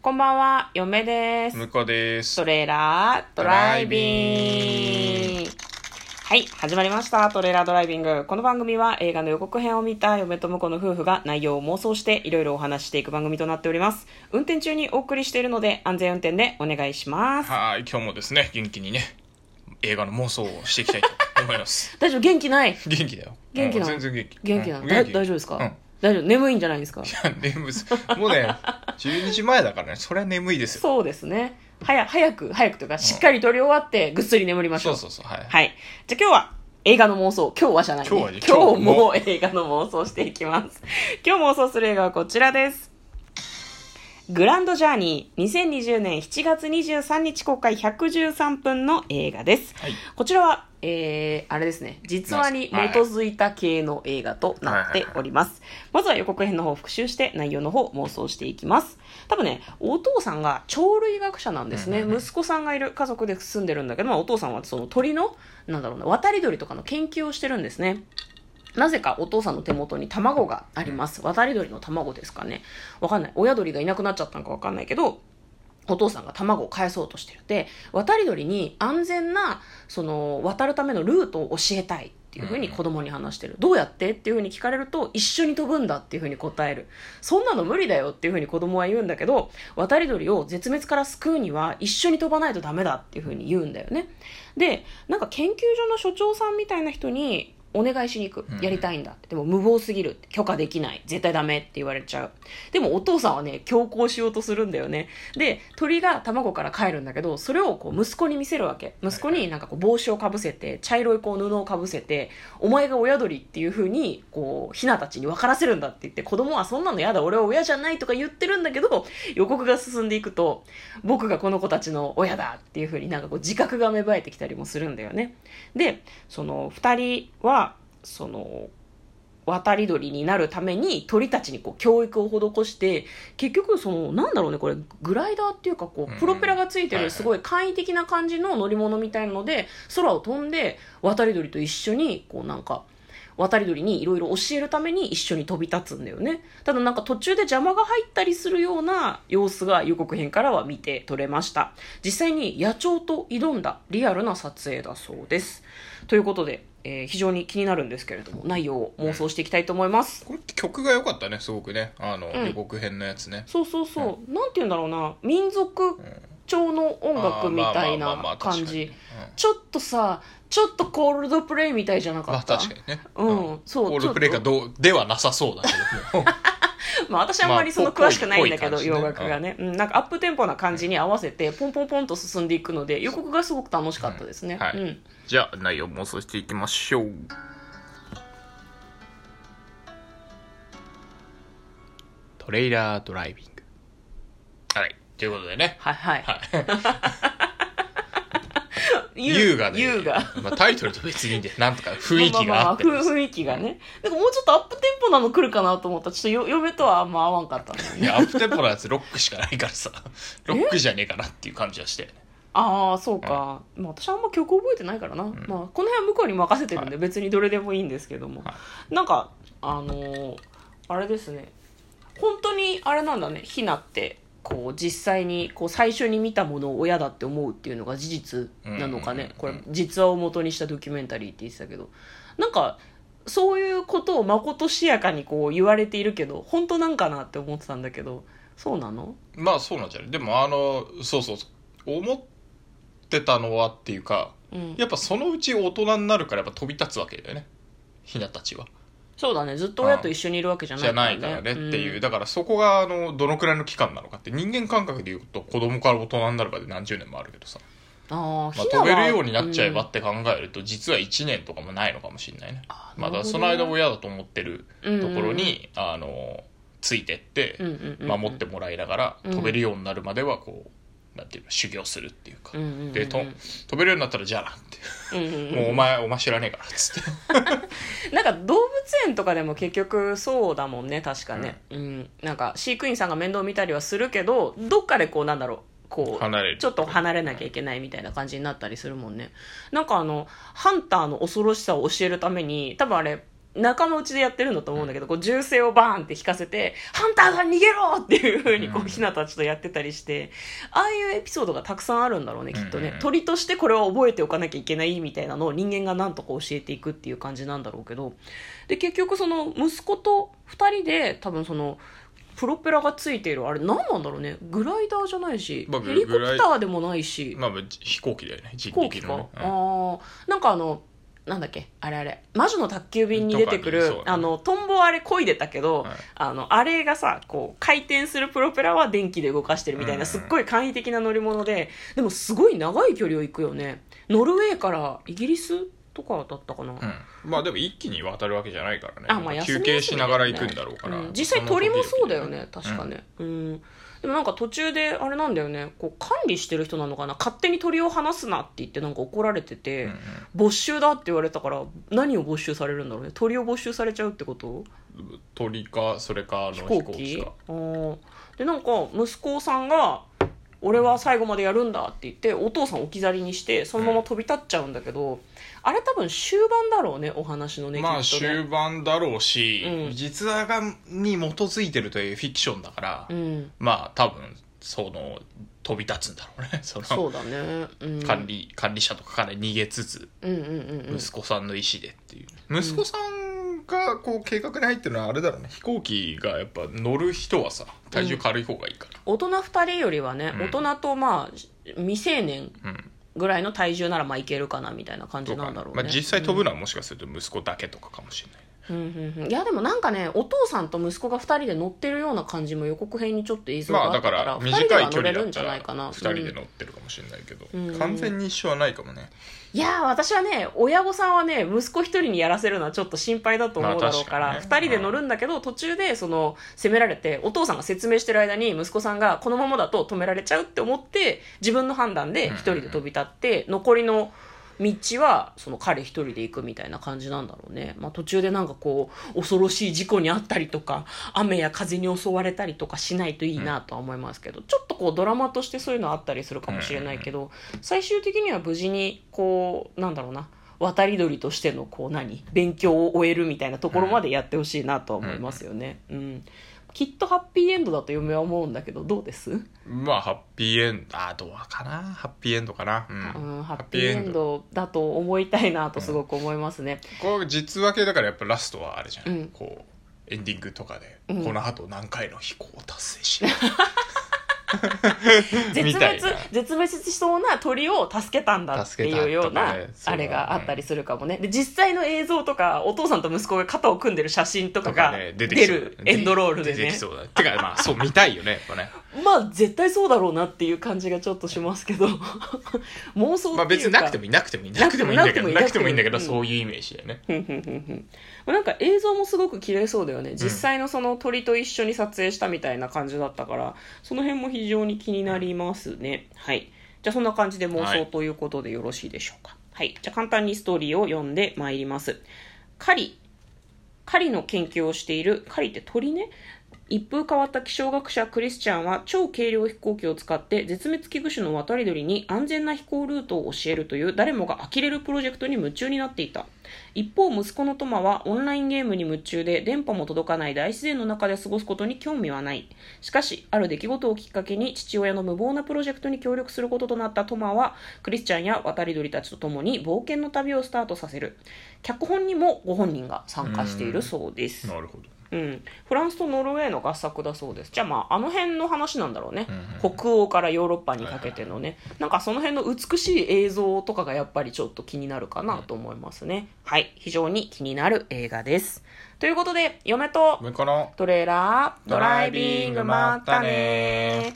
こんばんは、嫁です。向こうですト。レーラードライビング。はい、始まりました。トレーラードライビング。この番組は映画の予告編を見た嫁と婿の夫婦が内容を妄想していろいろお話ししていく番組となっております。運転中にお送りしているので安全運転でお願いします。はい、今日もですね、元気にね、映画の妄想をしていきたいと思います。大丈夫？元気ない？元気だよ。元気なの？うん全然元気。元気なの、うんだ大丈夫ですか、うん。い大丈夫？眠いんじゃないですか？や、眠す。もうね、12時前だからね、それは眠いですよ。そうですね。早早く、早くというか、しっかり撮り終わってぐっすり眠りましょ。そううそうそう、はい。はい。じゃあ今日は映画の妄想。今日はじゃない、ね。今日はね今日も映画の妄想していきます。今日妄想する映画はこちらです。グランドジャーニー2020年7月23日公開113分の映画です。はいこちらは、えー、あれですね、実話に基づいた系の映画となっております。まずは予告編の方を復習して内容の方を妄想していきます。多分ね、お父さんが鳥類学者なんですね。息子さんがいる家族で住んでるんだけど、まあ、お父さんはその鳥の、なんだろうな、渡り鳥とかの研究をしてるんですね。なぜかお父さんの手元に卵があります。渡り鳥の卵ですかね。わかんない。親鳥がいなくなっちゃったのかわかんないけど、お父さんが卵を返そうとしてる。で、渡り鳥に安全な、その、渡るためのルートを教えたいっていうふうに子供に話してる。どうやって？っていうふうに聞かれると、一緒に飛ぶんだっていうふうに答える。そんなの無理だよっていうふうに子供は言うんだけど、渡り鳥を絶滅から救うには一緒に飛ばないとダメだっていうふうに言うんだよね。で、なんか研究所の所長さんみたいな人に、お願いしに行くうん。やりたいんだって。でも無謀すぎる。許可できない。絶対ダメって言われちゃう。でもお父さんはね、強行しようとするんだよね。で、鳥が卵から帰るんだけど、それをこう息子に見せるわけ。息子になんかこう帽子をかぶせて、茶色いこう布をかぶせて、お前が親鳥っていう風に、こう、ヒナたちに分からせるんだって言って、子供はそんなの嫌だ、俺は親じゃないとか言ってるんだけど、予告が進んでいくと、僕がこの子たちの親だっていう風になんかこう自覚が芽生えてきたりもするんだよね。で、その二人は、その、渡り鳥になるために鳥たちにこう教育を施して結局そのなんだろうねこれグライダーっていうかこうプロペラがついてるすごい簡易的な感じの乗り物みたいなので空を飛んで渡り鳥と一緒にこうなんか渡り鳥にいろいろ教えるために一緒に飛び立つんだよね。ただなんか途中で邪魔が入ったりするような様子が予告編からは見て取れました。実際に野鳥と挑んだリアルな撮影だそうです。ということで、えー非常に気になるんですけれども内容を妄想していきたいと思います。これ曲が良かったね、すごくね。あの、うん。予告編のやつね。そうそうそう、なんて言うんだろうな。民族調の音楽みたいなあーまあまあまあまあ感じ。ちょっとさちょっとコールドプレイみたいじゃなうんまあかった確かにね。うん。そうコールプレイがどう、ではなさそうだけど。も。まあ私はあんまりそのまあ詳しくないんだけど、洋楽がね、うん、なんかアップテンポな感じに合わせてポンポンポンと進んでいくので予告がすごく楽しかったですね、はい。うん、じゃあ、内容妄想していきましょう。トレイラードライビング。はい。ということでね。はいはい。はい。優優がね、優がまあ、タイトルと別にいいんで、なんとか雰囲気があってまあまあまあふ雰囲気がね。なんかもうちょっとアップテンポなの来るかなと思った。らちょっとよ嫁とはあんま合わんかったねいや、アップテンポのやつロックしかないからさ、ロックじゃねえかなっていう感じはして。ああそうか、まあ、私はあんま曲覚えてないからな、まあ、この辺は向こうに任せてるんで別にどれでもいいんですけども、はなんかあのーあれですね。本当にあれなんだね。ひなってこう実際にこう最初に見たものを親だって思うっていうのが事実なのかね、これ実話を元にしたドキュメンタリーって言ってたけど。なんかそういうことをまことしやかにこう言われているけど本当なんかなって思ってたんだけど。そうなの？まあそうなんじゃないでもあの、そうそうそう、思ってたのはっていうか、うん。やっぱそのうち大人になるからやっぱ飛び立つわけだよね。ひなたちは。そうだねずっと親と一緒にいるわけじゃないじゃないからねっていう。んだからそこがあの、どのくらいの期間なのかって、人間感覚で言うと子供から大人になるまで何十年もあるけどさ。あーまあ、ひなは飛べるようになっちゃえばうんって考えると、実は1年とかもないのかもしれないね。あーまだなるほどねその間親だと思ってるところに、あの、ついてってうんうんうんうん守ってもらいながら、うん飛べるようになるまではこう、なんていうの、修行するっていうか。うんうんうんうんでと、飛べるようになったらじゃあなって。うんうんうんもうお前、お前知らねえから、つって。なんか動物園とかでも結局そうだもんね確かね、うん。なんか飼育員さんが面倒見たりはするけどどっかでこうなんだろう。こうちょっと離れなきゃいけないみたいな感じになったりするもんね。なんかあのハンターの恐ろしさを教えるために多分あれ仲間内でやってるんだと思うんだけど、こう銃声をバーンって引かせて、ハンターが逃げろっていう風にこうひなたちとやってたりして、ああいうエピソードがたくさんあるんだろうね、きっとねうん。鳥としてこれは覚えておかなきゃいけないみたいなのを人間がなんとか教えていくっていう感じなんだろうけど、で、結局その息子と二人で多分その、プロペラがついている、あれ何なんだろうね。グライダーじゃないし、まあヘリコプターでもないし、まあ、飛行機だよね。飛行機か。うんああなんかあのなんだっけ？あれあれ。魔女の宅急便に出てくる、ね。あのトンボあれ漕いでたけど、はい。あのあれがさこう回転するプロペラは電気で動かしてるみたいな、うん。すっごい簡易的な乗り物ででもすごい長い距離を行くよね。ノルウェーからイギリスとかだったかな、うん。まあでも一気に渡るわけじゃないからね。あまあ休み休憩しながら行くんだろうから。うん。実際鳥もそうだよね。確かね。うん、でもなんか途中であれなんだよね。こう管理してる人なのかな。勝手に鳥を離すなって言ってなんか怒られてて、うんうん。没収だって言われたから何を没収されるんだろうね。鳥を没収されちゃうってこと？鳥か、それか、あの飛飛行機？行機か。でなんか息子さんが「俺は最後までやるんだ」って言ってお父さん置き去りにしてそのまま飛び立っちゃうんだけど、あれ多分終盤だろうねお話のねまあ終盤だろうし、うん。実話がに基づいてるというフィクションだから、うん。まあ多分その飛び立つんだろうね。そのそうだね、うん、管理管理者とかから逃げつつうんうんうんうん。息子さんの意思でっていう、息子さんがこう計画に入ってるのはあれだろうね。飛行機がやっぱ乗る人はさ体重軽い方がいいから。大人2人よりはね、うん。大人とまあ未成年うん、ぐらいの体重ならまあいけるかなみたいな感じなんだろうね、まあ、実際飛ぶのはもしかすると息子だけとかかもしれない、うんうんうん。いやでもなんかねお父さんと息子が2人で乗ってるような感じも予告編にちょっと映像がまああったから,、だから2人で短い乗れるんじ離だったらゃないかな。2人でうん乗ってるかもしれないけど、うん。完全に一緒はないかもね。いやー私はね親御さんはね息子1人にやらせるのはちょっと心配だと思うだろうから、まあね。2人で乗るんだけど途中でその責められてお父さんが説明してる間に息子さんがこのままだと止められちゃうって思って自分の判断で1人で飛び立って、残りの道はその彼一人で行くみたいな感じなんだろうね、まあ、途中でなんかこう恐ろしい事故にあったりとか雨や風に襲われたりとかしないといいなとは思いますけど、ちょっとこうドラマとしてそういうのあったりするかもしれないけど、最終的には無事にこうなんだろうな渡り鳥としてのこう何勉強を終えるみたいなところまでやってほしいなとは思いますよね、うんきっとハッピーエンドだと嫁は思うんだけどどうです？まあハッピーエンド。あどうかな。ハッピーエンドかな。うん、うん、ハッピーエンド。だと思いたいなとすごく思いますね。これ実話系だからやっぱラストはあれじゃん、うん。こうエンディングとかで、うん。この後何回の飛行を達成し 絶滅、絶滅しそうな鳥を助けたんだっていうような、あれがあったりするかもね。で、実際の映像とか、お父さんと息子が肩を組んでる写真とかがね出るエンドロールでね。てかまあそう見たいよねやっぱねまあ、絶対そうだろうなっていう感じがちょっとしますけど、妄想っていうか。まあ別になくてもいなくてもい。なくてもいいんだけどなくてもいい。んだけどうんそういうイメージだよねなんか映像もすごく綺麗そうだよね。実際のその鳥と一緒に撮影したみたいな感じだったからその辺も非常に気になりますね。はい。じゃあそんな感じで妄想ということでよろしいでしょうか。はい、じゃあ簡単にストーリーを読んでまいります。狩り。狩りの研究をしている。狩りって鳥ね一風変わった気象学者クリスチャンは超軽量飛行機を使って絶滅危惧種の渡り鳥に安全な飛行ルートを教えるという誰もが呆れるプロジェクトに夢中になっていた。一方息子のトマはオンラインゲームに夢中で電波も届かない大自然の中で過ごすことに興味はない。しかしある出来事をきっかけに父親の無謀なプロジェクトに協力することとなったトマはクリスチャンや渡り鳥たちと共に冒険の旅をスタートさせる。脚本にもご本人が参加しているそうです。なるほど。うん、フランスとノルウェーの合作だそうです。じゃあまああの辺の話なんだろうね、うん北欧からヨーロッパにかけてのね、なんかその辺の美しい映像とかがやっぱりちょっと気になるかなと思いますね、はい。非常に気になる映画です。ということで嫁とトレーラードライビングまったね